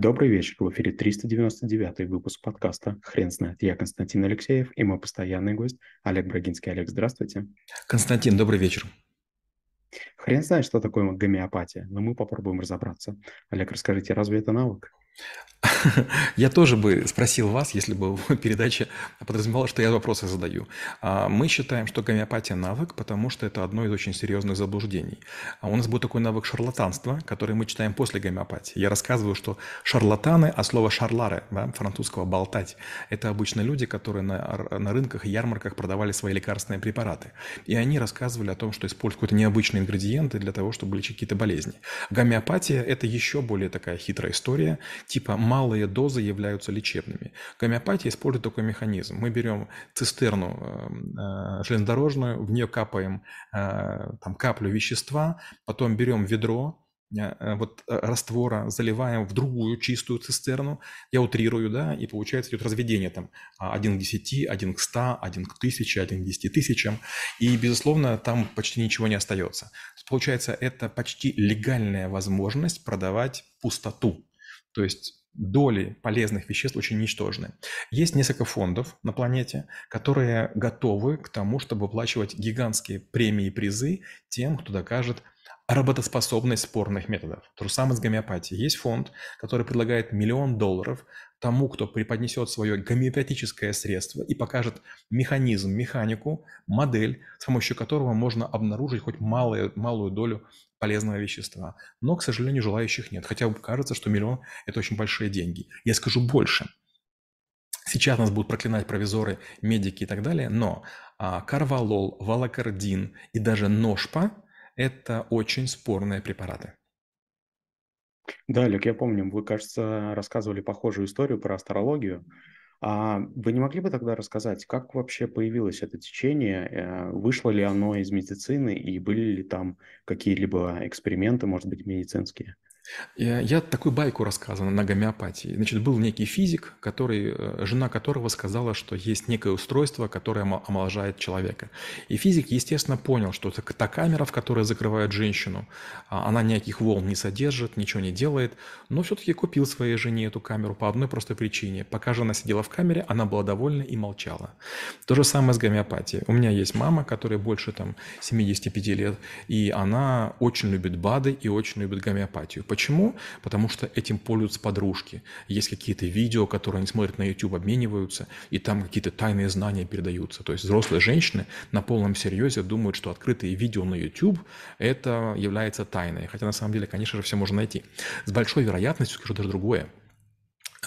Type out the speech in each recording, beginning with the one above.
Добрый вечер. В эфире 399 выпуск подкаста «Хрен знает». Я Константин Алексеев и мой постоянный гость Олег Брагинский. Олег, здравствуйте. Константин, добрый вечер. Хрен знает, что такое гомеопатия, но мы попробуем разобраться. Олег, расскажите, разве это навык? Я тоже бы спросил вас, если бы передача подразумевала, что я вопросы задаю. А, мы считаем, что гомеопатия – навык, потому что это одно из очень серьезных заблуждений. А у нас будет такой навык шарлатанства, который мы читаем после гомеопатии. Я рассказываю, что шарлатаны, а слово «шарларе», да, французского «болтать», это обычно люди, которые на, на рынках и ярмарках продавали свои лекарственные препараты. И они рассказывали о том, что используют какие-то необычные ингредиенты для того, чтобы лечить какие-то болезни. Гомеопатия – это еще более такая хитрая история, типа малые дозы являются лечебными. Гомеопатия использует такой механизм. Мы берем цистерну э, железнодорожную, в нее капаем э, там, каплю вещества, потом берем ведро, э, вот раствора заливаем в другую чистую цистерну, я утрирую, да, и получается идет разведение там 1 к 10, 1 к 100, 1 к 1000, 1 к 10 тысячам, и, безусловно, там почти ничего не остается. Получается, это почти легальная возможность продавать пустоту, то есть доли полезных веществ очень ничтожны. Есть несколько фондов на планете, которые готовы к тому, чтобы выплачивать гигантские премии и призы тем, кто докажет работоспособность спорных методов. То же самое с гомеопатией. Есть фонд, который предлагает миллион долларов тому, кто преподнесет свое гомеопатическое средство и покажет механизм, механику, модель, с помощью которого можно обнаружить хоть малую, малую долю полезного вещества. Но, к сожалению, желающих нет. Хотя кажется, что миллион – это очень большие деньги. Я скажу больше. Сейчас нас будут проклинать провизоры, медики и так далее, но а, карвалол, валокардин и даже ножпа – это очень спорные препараты. Да, Олег, я помню, вы, кажется, рассказывали похожую историю про астрологию. А вы не могли бы тогда рассказать, как вообще появилось это течение, э, вышло ли оно из медицины и были ли там какие-либо эксперименты, может быть, медицинские? Я, я такую байку рассказывал на гомеопатии. Значит, был некий физик, который, э, жена которого сказала, что есть некое устройство, которое омоложает человека. И физик, естественно, понял, что та камера, в которой закрывают женщину, а она никаких волн не содержит, ничего не делает, но все-таки купил своей жене эту камеру по одной простой причине. Пока жена сидела в камере, она была довольна и молчала. То же самое с гомеопатией. У меня есть мама, которая больше там 75 лет, и она очень любит БАДы и очень любит гомеопатию. Почему? Потому что этим пользуются подружки. Есть какие-то видео, которые они смотрят на YouTube, обмениваются, и там какие-то тайные знания передаются. То есть взрослые женщины на полном серьезе думают, что открытые видео на YouTube – это является тайной. Хотя на самом деле, конечно же, все можно найти. С большой вероятностью скажу даже другое –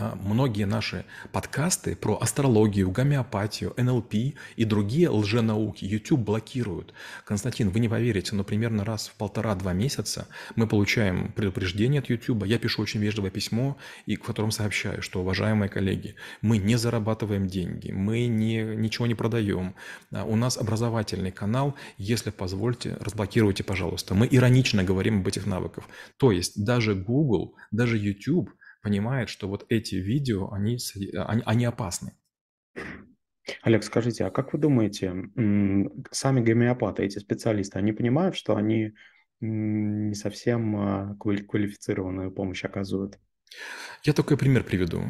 многие наши подкасты про астрологию, гомеопатию, НЛП и другие лженауки YouTube блокируют. Константин, вы не поверите, но примерно раз в полтора-два месяца мы получаем предупреждение от YouTube. Я пишу очень вежливое письмо, и в котором сообщаю, что, уважаемые коллеги, мы не зарабатываем деньги, мы не, ничего не продаем. А, у нас образовательный канал, если позвольте, разблокируйте, пожалуйста. Мы иронично говорим об этих навыках. То есть даже Google, даже YouTube – понимает, что вот эти видео, они, они, они опасны. Олег, скажите, а как вы думаете, сами гомеопаты, эти специалисты, они понимают, что они не совсем а, квалифицированную помощь оказывают? Я такой пример приведу.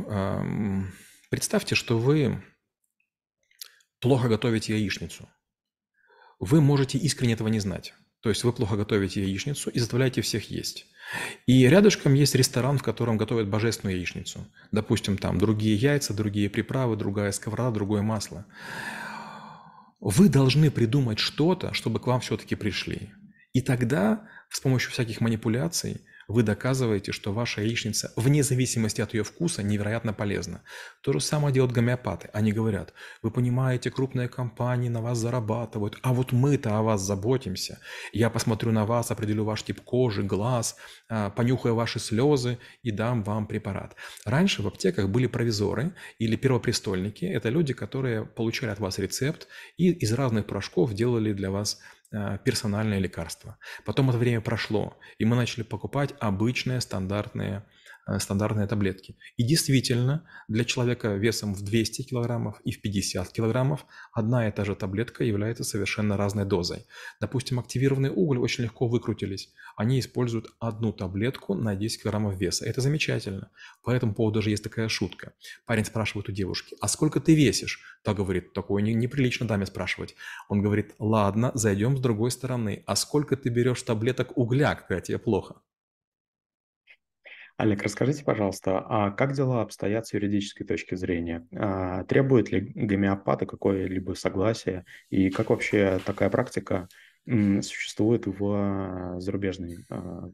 Представьте, что вы плохо готовите яичницу. Вы можете искренне этого не знать. То есть вы плохо готовите яичницу и заставляете всех есть. И рядышком есть ресторан, в котором готовят божественную яичницу. Допустим, там другие яйца, другие приправы, другая сковорода, другое масло. Вы должны придумать что-то, чтобы к вам все-таки пришли. И тогда с помощью всяких манипуляций вы доказываете, что ваша яичница, вне зависимости от ее вкуса, невероятно полезна. То же самое делают гомеопаты. Они говорят, вы понимаете, крупные компании на вас зарабатывают, а вот мы-то о вас заботимся. Я посмотрю на вас, определю ваш тип кожи, глаз, а, понюхаю ваши слезы и дам вам препарат. Раньше в аптеках были провизоры или первопрестольники. Это люди, которые получали от вас рецепт и из разных порошков делали для вас персональное лекарство. Потом это время прошло, и мы начали покупать обычные стандартные стандартные таблетки. И действительно, для человека весом в 200 килограммов и в 50 килограммов одна и та же таблетка является совершенно разной дозой. Допустим, активированный уголь очень легко выкрутились. Они используют одну таблетку на 10 килограммов веса. Это замечательно. По этому поводу даже есть такая шутка. Парень спрашивает у девушки, а сколько ты весишь? Та говорит, такое неприлично даме спрашивать. Он говорит, ладно, зайдем с другой стороны. А сколько ты берешь таблеток угля, когда тебе плохо? Олег, расскажите, пожалуйста, а как дела обстоят с юридической точки зрения? А, требует ли гомеопаты какое-либо согласие? И как вообще такая практика существует в зарубежной а,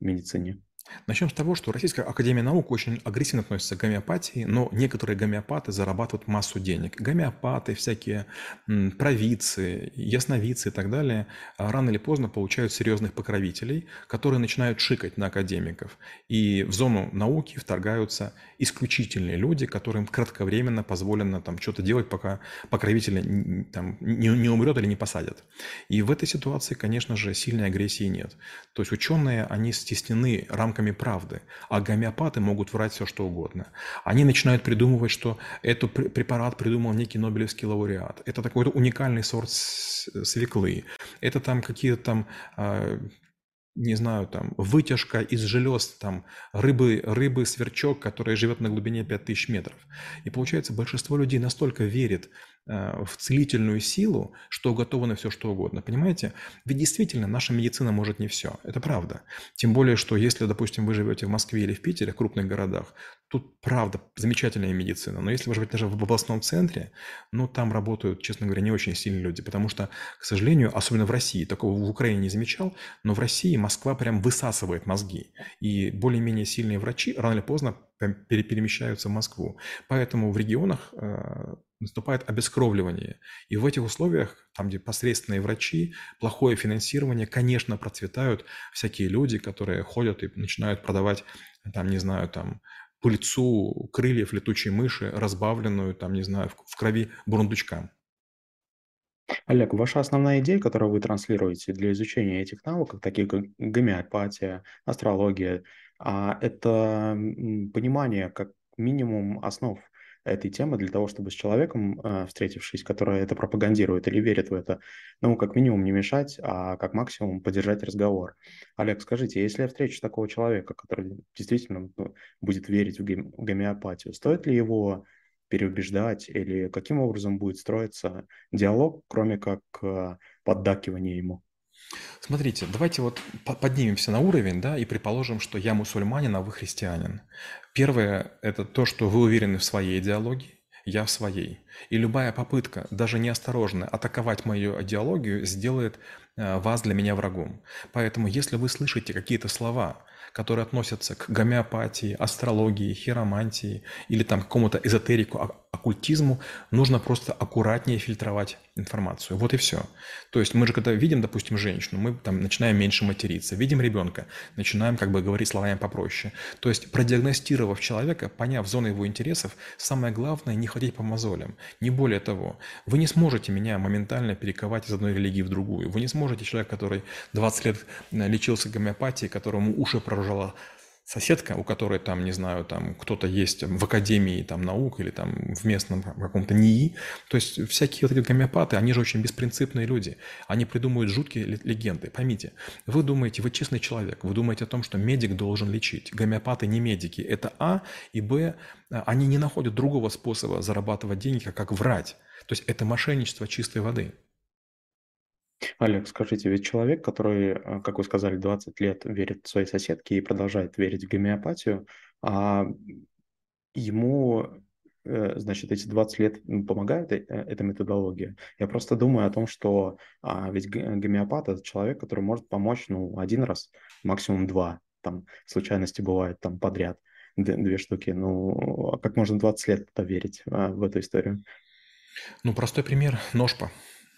медицине? Начнем с того, что Российская Академия Наук очень агрессивно относится к гомеопатии, но некоторые гомеопаты зарабатывают массу денег. Гомеопаты, всякие провидцы, ясновидцы и так далее а, рано или поздно получают серьезных покровителей, которые начинают шикать на академиков. И в зону науки вторгаются исключительные люди, которым кратковременно позволено там что-то делать, пока покровитель там, не, не умрет или не посадят. И в этой ситуации, конечно же, сильной агрессии нет. То есть ученые, они стеснены рамками рамками правды. А гомеопаты могут врать все, что угодно. Они начинают придумывать, что этот препарат придумал некий Нобелевский лауреат. Это такой уникальный сорт свеклы. Это там какие-то там а, не знаю, там, вытяжка из желез, там, рыбы, рыбы сверчок, которая живет на глубине 5000 метров. И получается, большинство людей настолько верит Э, в целительную силу, что готово на все, что угодно. Понимаете? Ведь действительно наша медицина может не все. Это правда. Тем более, что если, допустим, вы живете в Москве или в Питере, в крупных городах, тут правда замечательная медицина. Но если вы живете даже в областном центре, ну там работают, честно говоря, не очень сильные люди. Потому что, к сожалению, особенно в России, такого в Украине не замечал, но в России Москва прям высасывает мозги. И более-менее сильные врачи рано или поздно перемещаются в Москву. Поэтому в регионах э, наступает обескровливание. И в этих условиях, там, где посредственные врачи, плохое финансирование, конечно, процветают всякие люди, которые ходят и начинают продавать, там, не знаю, там, пыльцу крыльев летучей мыши, разбавленную, там, не знаю, в крови бурундучкам. Олег, ваша основная идея, которую вы транслируете для изучения этих навыков, таких как гомеопатия, астрология, а, это понимание как минимум основ этой темы для того, чтобы с человеком, э, встретившись, который это пропагандирует или верит в это, ну, как минимум не мешать, а как максимум поддержать разговор. Олег, скажите, если я встречу такого человека, который действительно ну, будет верить в гомеопатию, стоит ли его переубеждать или каким образом будет строиться диалог, кроме как э, поддакивания ему? Смотрите, давайте вот поднимемся на уровень, да, и предположим, что я мусульманин, а вы христианин. Первое – это то, что вы уверены в своей идеологии, я в своей. И любая попытка, даже неосторожная, атаковать мою идеологию сделает э, вас для меня врагом. Поэтому, если вы слышите какие-то слова, которые относятся к гомеопатии, астрологии, хиромантии или там какому-то эзотерику, оккультизму, нужно просто аккуратнее фильтровать информацию. Вот и все. То есть мы же когда видим, допустим, женщину, мы там начинаем меньше материться, видим ребенка, начинаем как бы говорить словами попроще. То есть продиагностировав человека, поняв зоны его интересов, самое главное не ходить по мозолям. Не более того, вы не сможете меня моментально перековать из одной религии в другую. Вы не сможете человек, который 20 лет э, лечился гомеопатией, которому уши проржало соседка, у которой там, не знаю, там кто-то есть в академии там наук или там в местном каком-то НИИ. То есть всякие вот эти гомеопаты, они же очень беспринципные люди. Они придумывают жуткие легенды. Поймите, вы думаете, вы честный человек, вы думаете о том, что медик должен лечить. Гомеопаты не медики. Это А и Б. Они не находят другого способа зарабатывать деньги, как врать. То есть это мошенничество чистой воды. Олег, скажите, ведь человек, который, э, как вы сказали, 20 лет верит своей соседке и продолжает верить в гомеопатию, а ему, э, значит, эти 20 лет помогает э, эта методология? Я просто думаю о том, что а, ведь гомеопат – это человек, который может помочь, ну, один раз, максимум два, там, случайности бывают там подряд, две штуки. Ну, а как можно 20 лет верить а, в эту историю? Ну, простой пример – ножпа.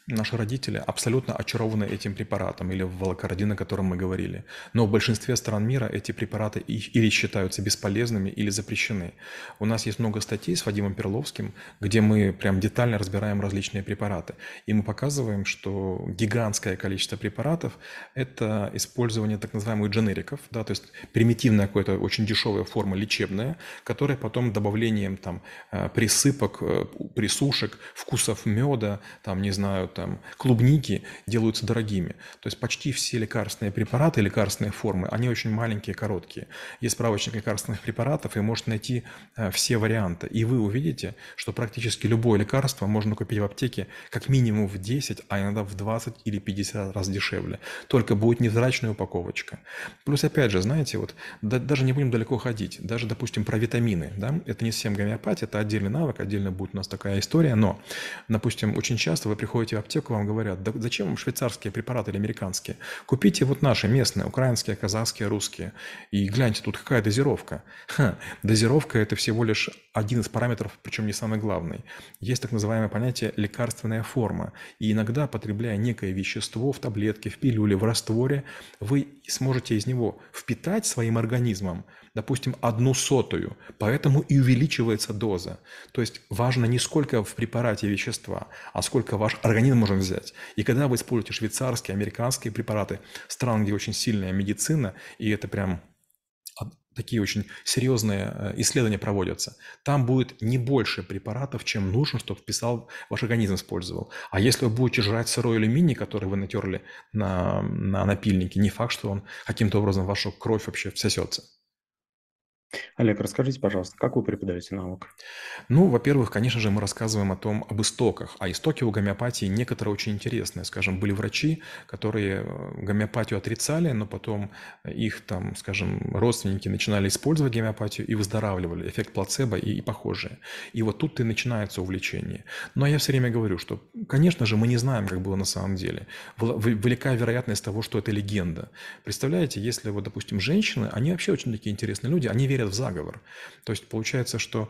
Наши родители абсолютно очарованы этим препаратом или волокордин, о котором мы говорили. Но в большинстве стран мира эти препараты или считаются бесполезными, или запрещены. У нас есть много статей с Вадимом Перловским, где мы прям детально разбираем различные препараты. И мы показываем, что гигантское количество препаратов – это использование так называемых дженериков, да, то есть примитивная какая-то очень дешевая форма лечебная, которая потом добавлением там э, присыпок, э, присушек, вкусов меда, там, не знаю, там, клубники делаются дорогими. То есть почти все лекарственные препараты, лекарственные формы, они очень маленькие, короткие. Есть справочник лекарственных препаратов, и можете найти э, все варианты. И вы увидите, что практически любое лекарство можно купить в аптеке как минимум в 10, а иногда в 20 или 50 раз дешевле. Только будет невзрачная упаковочка. Плюс, опять же, знаете, вот да, даже не будем далеко ходить. Даже, допустим, про витамины. Да? Это не совсем гомеопатия, это отдельный навык, отдельно будет у нас такая история. Но, допустим, очень часто вы приходите в аптеку, вам говорят, да зачем вам швейцарские препараты или американские? Купите вот наши местные, украинские, казахские, русские. И гляньте, тут какая дозировка. Ха, дозировка – это всего лишь один из параметров, причем не самый главный. Есть так называемое понятие лекарственная форма. И иногда, потребляя некое вещество в таблетке, в пилюле, в растворе, вы сможете из него впитать своим организмом, допустим, одну сотую. Поэтому и увеличивается доза. То есть важно не сколько в препарате вещества, а сколько ваш организм может взять. И когда вы используете швейцарские, американские препараты, стран, где очень сильная медицина, и это прям такие очень серьезные э, исследования проводятся, там будет не больше препаратов, чем нужно, чтобы вписал, ваш организм использовал. А если вы будете жрать сырой алюминий, который вы натерли на, на напильнике, не факт, что он каким-то образом в вашу кровь вообще всосется. Олег, расскажите, пожалуйста, как вы преподаете навык? Ну, во-первых, конечно же, мы рассказываем о том, об истоках. А истоки у гомеопатии некоторые очень интересные. Скажем, были врачи, которые э, гомеопатию отрицали, но потом их, там, скажем, родственники начинали использовать гомеопатию и выздоравливали. Эффект плацебо и, и похожие. И вот тут и начинается увлечение. Но я все время говорю, что, конечно же, мы не знаем, как было на самом деле. Велика вероятность того, что это легенда. Представляете, если вот, допустим, женщины, они вообще очень такие интересные люди, они верят верят в заговор. То есть получается, что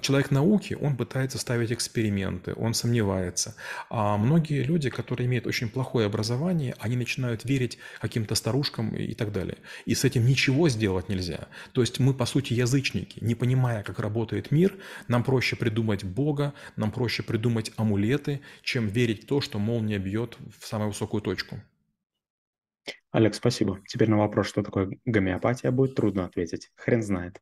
человек науки, он пытается ставить эксперименты, он сомневается. А многие люди, которые имеют очень плохое образование, они начинают верить каким-то старушкам и так далее. И с этим ничего сделать нельзя. То есть мы, по сути, язычники. Не понимая, как работает мир, нам проще придумать Бога, нам проще придумать амулеты, чем верить в то, что молния бьет в самую высокую точку. Олег, спасибо. Теперь на вопрос, что такое гомеопатия, будет трудно ответить. Хрен знает.